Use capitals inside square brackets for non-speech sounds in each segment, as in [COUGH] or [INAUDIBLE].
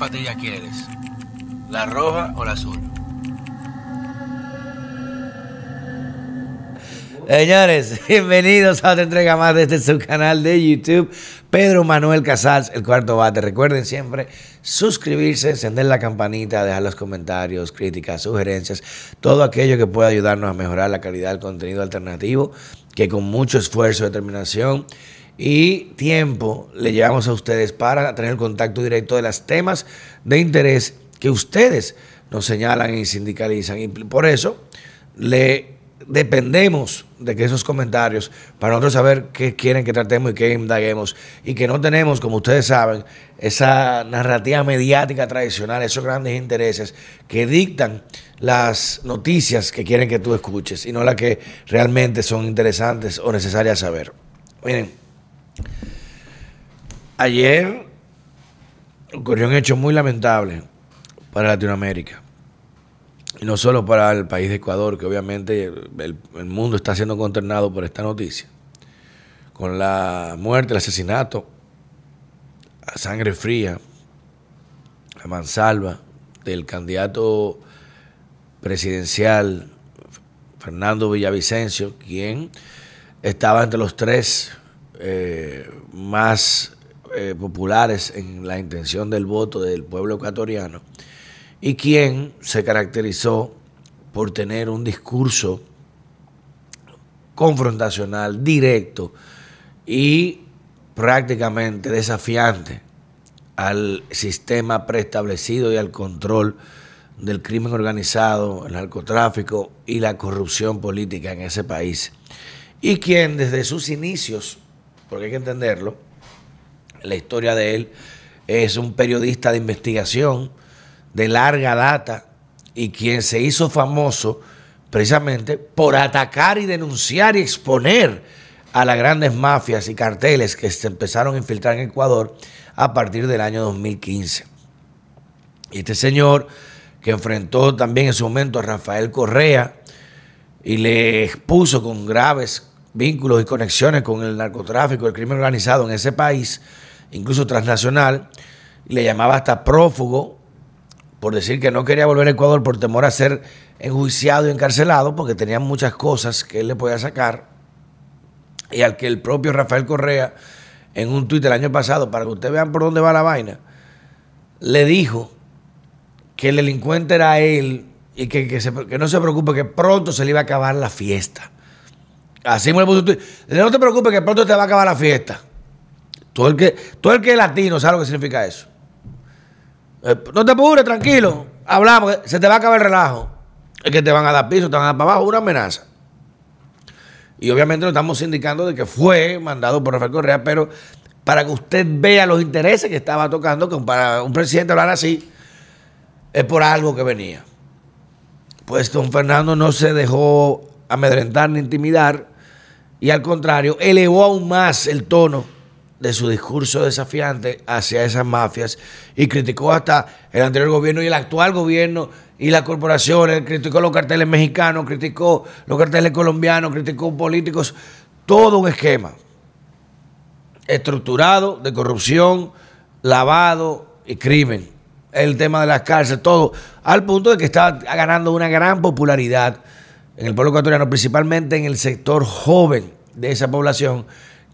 ¿Cuál patilla quieres? ¿La roja o la azul? Señores, [LAUGHS] bienvenidos a otra entrega más de este canal de YouTube. Pedro Manuel Casals, el cuarto bate. Recuerden siempre suscribirse, encender la campanita, dejar los comentarios, críticas, sugerencias, todo aquello que pueda ayudarnos a mejorar la calidad del contenido alternativo, que con mucho esfuerzo, determinación y tiempo le llevamos a ustedes para tener contacto directo de los temas de interés que ustedes nos señalan y sindicalizan. Y por eso le dependemos de que esos comentarios, para nosotros saber qué quieren que tratemos y qué indaguemos, y que no tenemos, como ustedes saben, esa narrativa mediática tradicional, esos grandes intereses que dictan las noticias que quieren que tú escuches y no las que realmente son interesantes o necesarias saber. Miren, ayer ocurrió un hecho muy lamentable para Latinoamérica. Y no solo para el país de Ecuador, que obviamente el, mundo está siendo consternado por esta noticia. Con la muerte, el asesinato, a sangre fría, a mansalva del candidato presidencial Fernando Villavicencio, quien estaba entre los tres eh, más eh, populares en la intención del voto del pueblo ecuatoriano y quien se caracterizó por tener un discurso confrontacional, directo y prácticamente desafiante al sistema preestablecido y al control del crimen organizado, el narcotráfico y la corrupción política en ese país. Y quien desde sus inicios, porque hay que entenderlo, la historia de él es un periodista de investigación, de larga data y quien se hizo famoso precisamente por atacar y denunciar y exponer a las grandes mafias y carteles que se empezaron a infiltrar en Ecuador a partir del año 2015. Y este señor que enfrentó también en su momento a Rafael Correa y le expuso con graves vínculos y conexiones con el narcotráfico, el crimen organizado en ese país, incluso transnacional, y le llamaba hasta prófugo por decir que no quería volver a Ecuador por temor a ser enjuiciado y encarcelado, porque tenía muchas cosas que él le podía sacar, y al que el propio Rafael Correa, en un tuit el año pasado, para que ustedes vean por dónde va la vaina, le dijo que el delincuente era él y que, que, no se preocupe, que pronto se le iba a acabar la fiesta. Así me le puso. No te preocupes, que pronto te va a acabar la fiesta. Todo el que, todo el que es latino sabe lo que significa eso. Eh, no te apures, tranquilo. Hablamos, se te va a acabar el relajo. Es que te van a dar piso, te van a dar para abajo, una amenaza. Y obviamente no estamos indicando de que fue mandado por Rafael Correa, pero para que usted vea los intereses que estaba tocando, que para un presidente hablar así, es por algo que venía. Pues don Fernando no se dejó amedrentar ni intimidar y al contrario, elevó aún más el tono de su discurso desafiante hacia esas mafias y criticó hasta el anterior gobierno y el actual gobierno y las corporaciones, criticó los carteles mexicanos, criticó los carteles colombianos, criticó políticos, todo un esquema estructurado de corrupción, lavado y crimen. El tema de las cárceles, todo, al punto de que está ganando una gran popularidad en el pueblo ecuatoriano, principalmente en el sector joven de esa población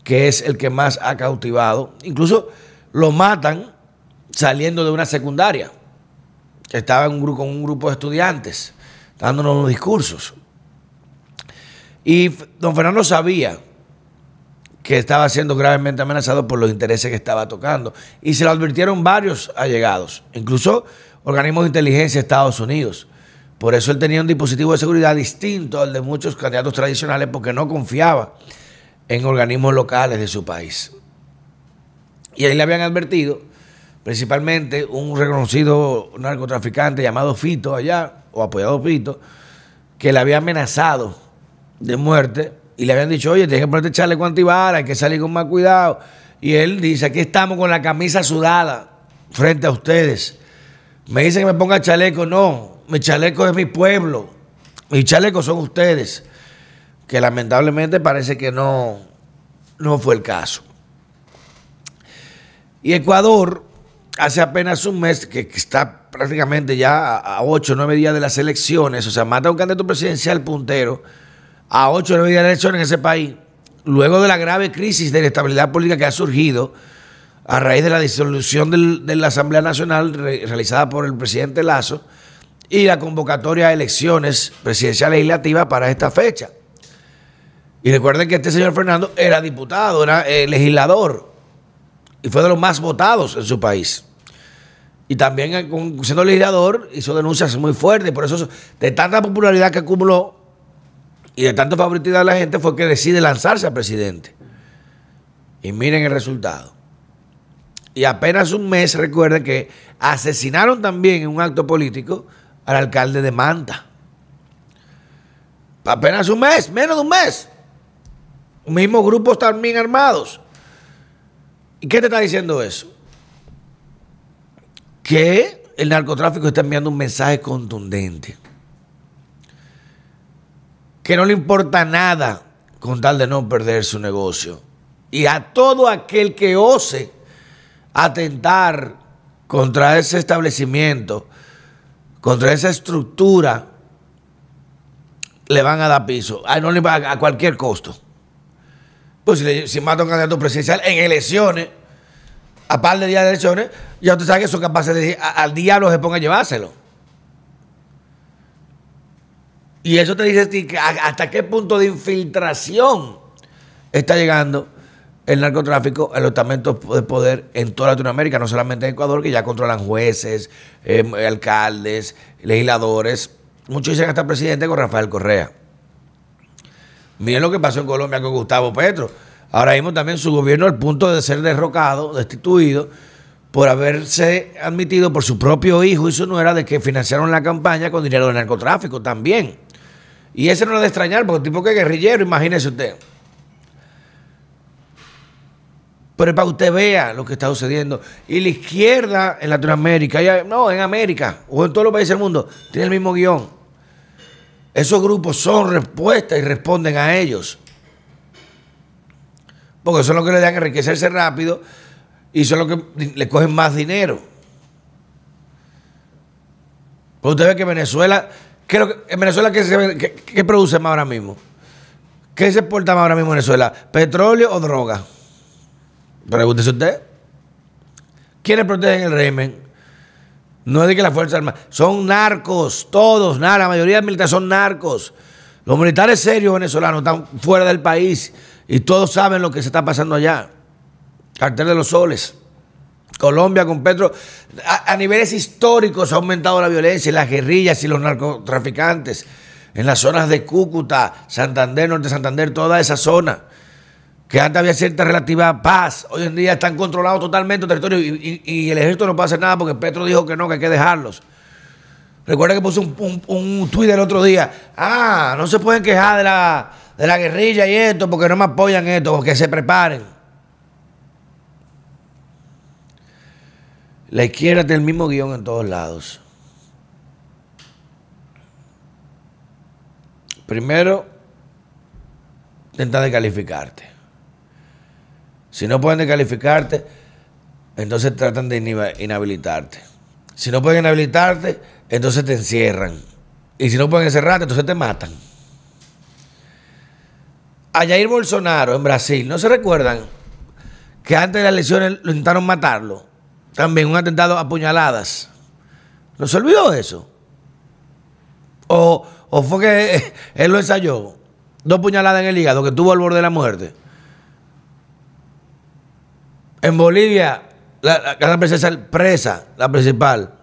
que es el que más ha cautivado. Incluso lo matan saliendo de una secundaria, que estaba en un grupo, con un grupo de estudiantes, dándonos unos discursos. Y don Fernando sabía que estaba siendo gravemente amenazado por los intereses que estaba tocando. Y se lo advirtieron varios allegados, incluso organismos de inteligencia de Estados Unidos. Por eso él tenía un dispositivo de seguridad distinto al de muchos candidatos tradicionales porque no confiaba en organismos locales de su país. Y ahí le habían advertido, principalmente un reconocido narcotraficante llamado Fito allá, o apoyado Fito, que le había amenazado de muerte y le habían dicho, oye, tienes que ponerte chaleco antibala, hay que salir con más cuidado. Y él dice, aquí estamos con la camisa sudada frente a ustedes. Me dicen que me ponga chaleco, no, mi chaleco es mi pueblo, mis chalecos son ustedes que lamentablemente parece que no, no fue el caso. Y Ecuador hace apenas un mes, que, está prácticamente ya a, ocho o nueve días de las elecciones, o sea, mata a un candidato presidencial puntero a ocho o nueve días de elecciones en ese país, luego de la grave crisis de inestabilidad política que ha surgido a raíz de la disolución de la Asamblea Nacional realizada por el presidente Lazo y la convocatoria a elecciones presidenciales legislativas para esta fecha. Y recuerden que este señor Fernando era diputado, era eh, legislador y fue de los más votados en su país. Y también eh, siendo legislador hizo denuncias muy fuertes, por eso de tanta popularidad que acumuló y de tanta favoritismo de la gente fue que decide lanzarse a presidente. Y miren el resultado. Y apenas un mes, recuerden que asesinaron también en un acto político al alcalde de Manta. Apenas un mes, menos de un mes. Mismos grupos también armados. ¿Y qué te está diciendo eso? Que el narcotráfico está enviando un mensaje contundente. Que no le importa nada con tal de no perder su negocio. Y a todo aquel que ose atentar contra ese establecimiento, contra esa estructura, le van a dar piso. A, no le a cualquier costo. Pues si, si mata a un candidato presidencial en elecciones, a par de días de elecciones, ya usted sabe que son capaces de decir, al diablo se ponga a llevárselo. Y eso te dice hasta qué punto de infiltración está llegando el narcotráfico en los estamentos de poder en toda Latinoamérica, no solamente en Ecuador, que ya controlan jueces, em, alcaldes, legisladores. Muchos dicen hasta presidente con Rafael Correa. Miren lo que pasó en Colombia con Gustavo Petro. Ahora mismo también su gobierno al punto de ser derrocado, destituido, por haberse admitido por su propio hijo y su nuera de que financiaron la campaña con dinero del narcotráfico también. Y ese no es de extrañar, porque el tipo que guerrillero, imagínese usted. Pero para que usted vea lo que está sucediendo. Y la izquierda en Latinoamérica, no, en América o en todos los países del mundo, tiene el mismo guion. Esos grupos son respuestas y responden a ellos. Porque son los que le dan enriquecerse rápido y son los que le cogen más dinero. Pues usted ve que Venezuela, ¿qué en Venezuela ¿qué, produce más ahora mismo? ¿Qué se exporta más ahora mismo en Venezuela? ¿Petróleo o droga? Pregúntese usted. ¿Quiénes protegen el régimen? No es de que las Fuerzas Armadas. Son narcos, todos, nada. La mayoría de los militares son narcos. Los militares serios venezolanos están fuera del país y todos saben lo que se está pasando allá. Cartel de los Soles. Colombia con Petro. A, niveles históricos ha aumentado la violencia y las guerrillas y los narcotraficantes. En las zonas de Cúcuta, Santander, Norte Santander, toda esa zona que antes había cierta relativa paz, hoy en día están controlados totalmente el territorio y, el ejército no puede hacer nada porque Petro dijo que no, que hay que dejarlos. Recuerda que puso un, un, tuit el otro día, ah, no se pueden quejar de la, de la guerrilla y esto porque no me apoyan esto, porque se preparen. La izquierda tiene el mismo guion en todos lados. Primero, intenta descalificarte. Si no pueden descalificarte, entonces tratan de inhabilitarte. Si no pueden inhabilitarte, entonces te encierran. Y si no pueden encerrarte, entonces te matan. A Jair Bolsonaro en Brasil, ¿no se recuerdan que antes de las elecciones lo intentaron matarlo? También un atentado a puñaladas. ¿No se olvidó eso? O, o fue que [LAUGHS] él lo ensayó. Dos puñaladas en el hígado que tuvo al borde de la muerte. En Bolivia, la, casa presidencial presa, la principal.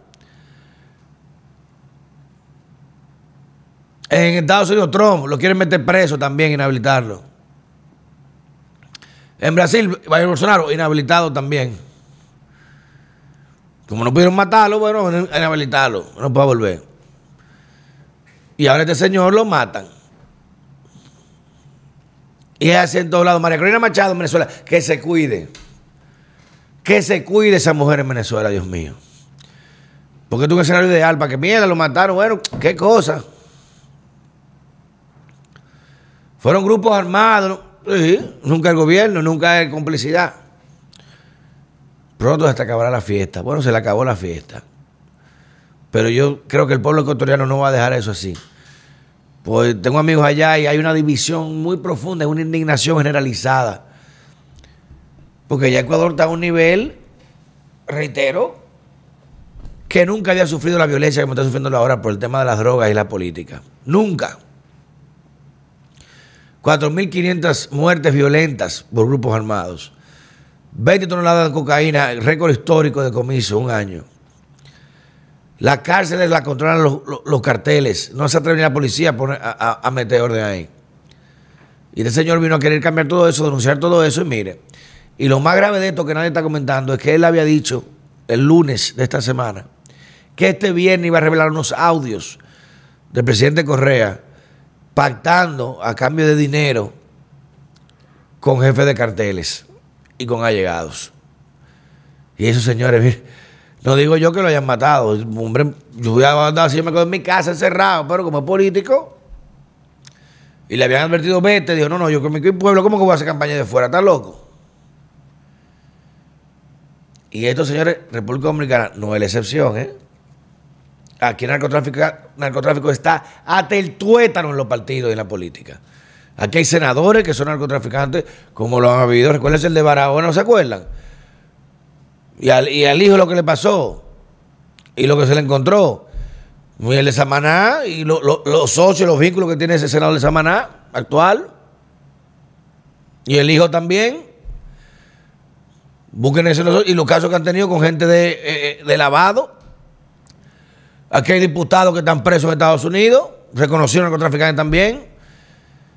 En Estados Unidos, Trump lo quieren meter preso también, inhabilitarlo. En Brasil, Bolsonaro, inhabilitado también. Como no pudieron matarlo, bueno, inhabilitarlo, no puede volver. Y ahora este señor lo matan. Y es así en todos lados. María Corina Machado en Venezuela, que se cuide. Que se cuide esa mujer en Venezuela, Dios mío. Porque es un escenario ideal para que mierda lo mataron. Bueno, qué cosa. Fueron grupos armados. Nunca el gobierno, nunca hay complicidad. pronto te acabará la fiesta. Bueno, se le acabó la fiesta. Pero yo creo que el pueblo ecuatoriano no va a dejar eso así. Pues tengo amigos allá y hay una división muy profunda, una indignación generalizada. Porque ya Ecuador está a un nivel, reitero, que nunca había sufrido la violencia como está sufriendo ahora por el tema de las drogas y la política. Nunca. 4.500 muertes violentas por grupos armados. 20 toneladas de cocaína, récord histórico de comiso, un año. Las cárceles las controlan los, carteles. No se atreve ni la policía a, meter orden ahí. Y este señor vino a querer cambiar todo eso, denunciar todo eso. Y mire, y lo más grave de esto que nadie está comentando es que él había dicho el lunes de esta semana que este viernes iba a revelar unos audios del presidente Correa pactando a cambio de dinero con jefes de carteles y con allegados. Y esos señores, no digo yo que lo hayan matado. Hombre, yo voy a andar así, yo me quedo en mi casa encerrado, pero como político. Y le habían advertido, vete. Dijo, no, no, yo con mi pueblo, ¿cómo que voy a hacer campaña de fuera? ¿Estás loco? Y estos señores, República Dominicana, no es la excepción, ¿eh? Aquí el narcotráfico, está hasta el tuétano en los partidos y en la política. Aquí hay senadores que son narcotraficantes, como lo han habido. Recuerden el de Barahona, ¿no se acuerdan? Y al, hijo lo que le pasó y lo que se le encontró. Y el de Samaná y los socios, los vínculos que tiene ese senador de Samaná actual. Y el hijo también. Busquen eso y los casos que han tenido con gente de, eh, de lavado. Aquí hay diputados que están presos en Estados Unidos, reconocieron narcotraficantes también.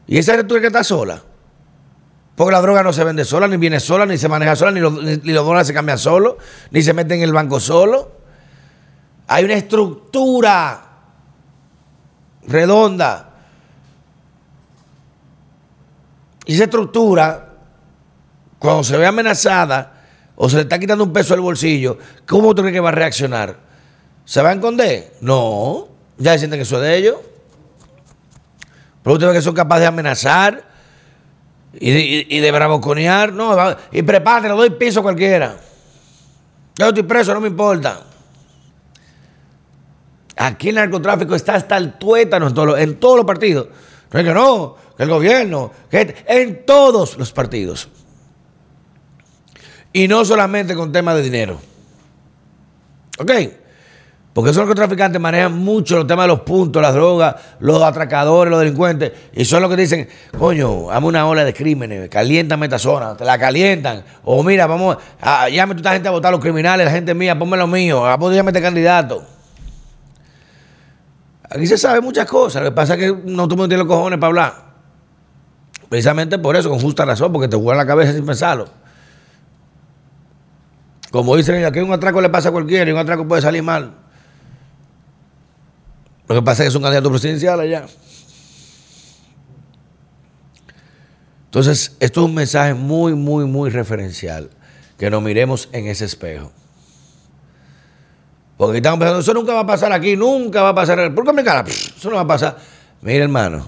Y esa es que está sola. Porque la droga no se vende sola, ni viene sola, ni se maneja sola, ni, los, dólares se cambian solo, ni se meten en el banco solo. Hay una estructura redonda. Y esa estructura, cuando se ve amenazada o se le está quitando un peso del bolsillo, ¿cómo tú crees que va a reaccionar? ¿Se va a esconder? No. Ya sienten que eso es de ellos. Pero ustedes que son capaces de amenazar y de, bravuconear. No, y prepárate, le doy piso a cualquiera. Yo estoy preso, no me importa. Aquí el narcotráfico está hasta el tuétano en, en todos los partidos. No es que no, que el gobierno, que en todos los partidos. Y no solamente con temas de dinero. ¿Ok? Porque esos narcotraficantes manejan mucho los temas de los puntos, las drogas, los atracadores, los delincuentes. Y son los que dicen, coño, hazme una ola de crímenes, caliéntame esta zona, te la calientan. O mira, vamos, a, llame a esta gente a votar los criminales, la gente mía, ponme lo mío, apóyame este candidato. Aquí se sabe muchas cosas, lo que pasa es que no tú me tienes los cojones para hablar. Precisamente por eso, con justa razón, porque te juegan la cabeza sin pensarlo. Como dicen, aquí un atraco le pasa a cualquiera y un atraco puede salir mal. Lo que pasa es que es un candidato presidencial allá. Entonces, esto es un mensaje muy, muy, muy referencial. Que nos miremos en ese espejo. Porque estamos pensando, eso nunca va a pasar aquí, nunca va a pasar. ¿Por qué me cara? Eso no va a pasar. Mire, hermano,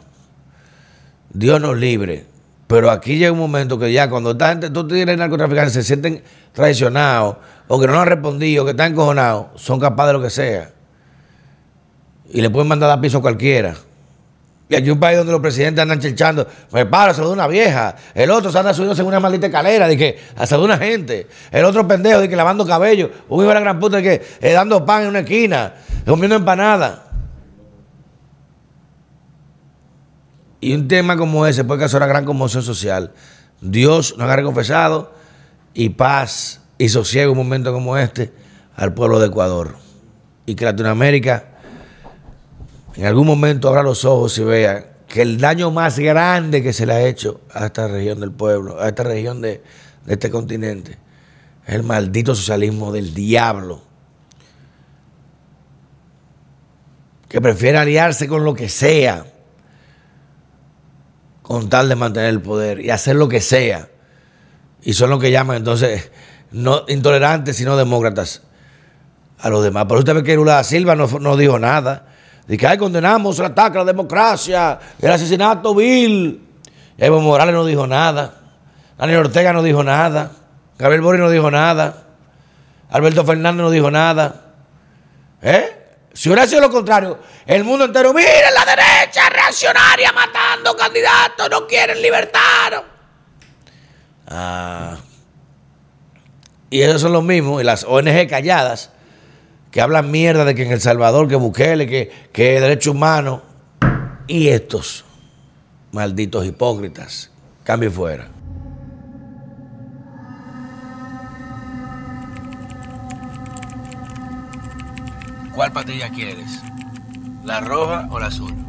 Dios nos libre. Pero aquí llega un momento que ya cuando esta gente, tú tienes narcotraficantes, se sienten traicionados, o que no han respondido, que están encojonados, son capaces de lo que sea y le pueden mandar a piso a cualquiera. Y aquí un país donde los presidentes andan chelchando, me paro, de una vieja. El otro se anda subiendo en una maldita escalera, de que de una gente. El otro pendejo, de que lavando cabello. Un hijo de la gran puta, de que eh, dando pan en una esquina, comiendo empanada. Y un tema como ese puede causar una gran conmoción social. Dios nos ha confesado y paz y sosiego un momento como este al pueblo de Ecuador. Y que Latinoamérica en algún momento abra los ojos y vea que el daño más grande que se le ha hecho a esta región del pueblo, a esta región de, este continente, es el maldito socialismo del diablo. Que prefiere aliarse con lo que sea, con tal de mantener el poder y hacer lo que sea. Y son los que llaman entonces no intolerantes, sino demócratas a los demás. Pero usted ve que Lula Silva no, no dijo nada. Que ahí condenamos el ataque a la democracia, el asesinato vil. Evo Morales no dijo nada. Daniel Ortega no dijo nada. Gabriel Boris no dijo nada. Alberto Fernández no dijo nada. ¿Eh? Si hubiera sido lo contrario, el mundo entero, miren la derecha reaccionaria matando candidatos, no quieren libertad. Ah. Y esos son los mismos, y las ONG calladas, que hablan mierda de que en El Salvador, que Bukele, que, que derechos humanos, y estos malditos hipócritas, cambio fuera. ¿Cuál patilla quieres? ¿La roja o la azul?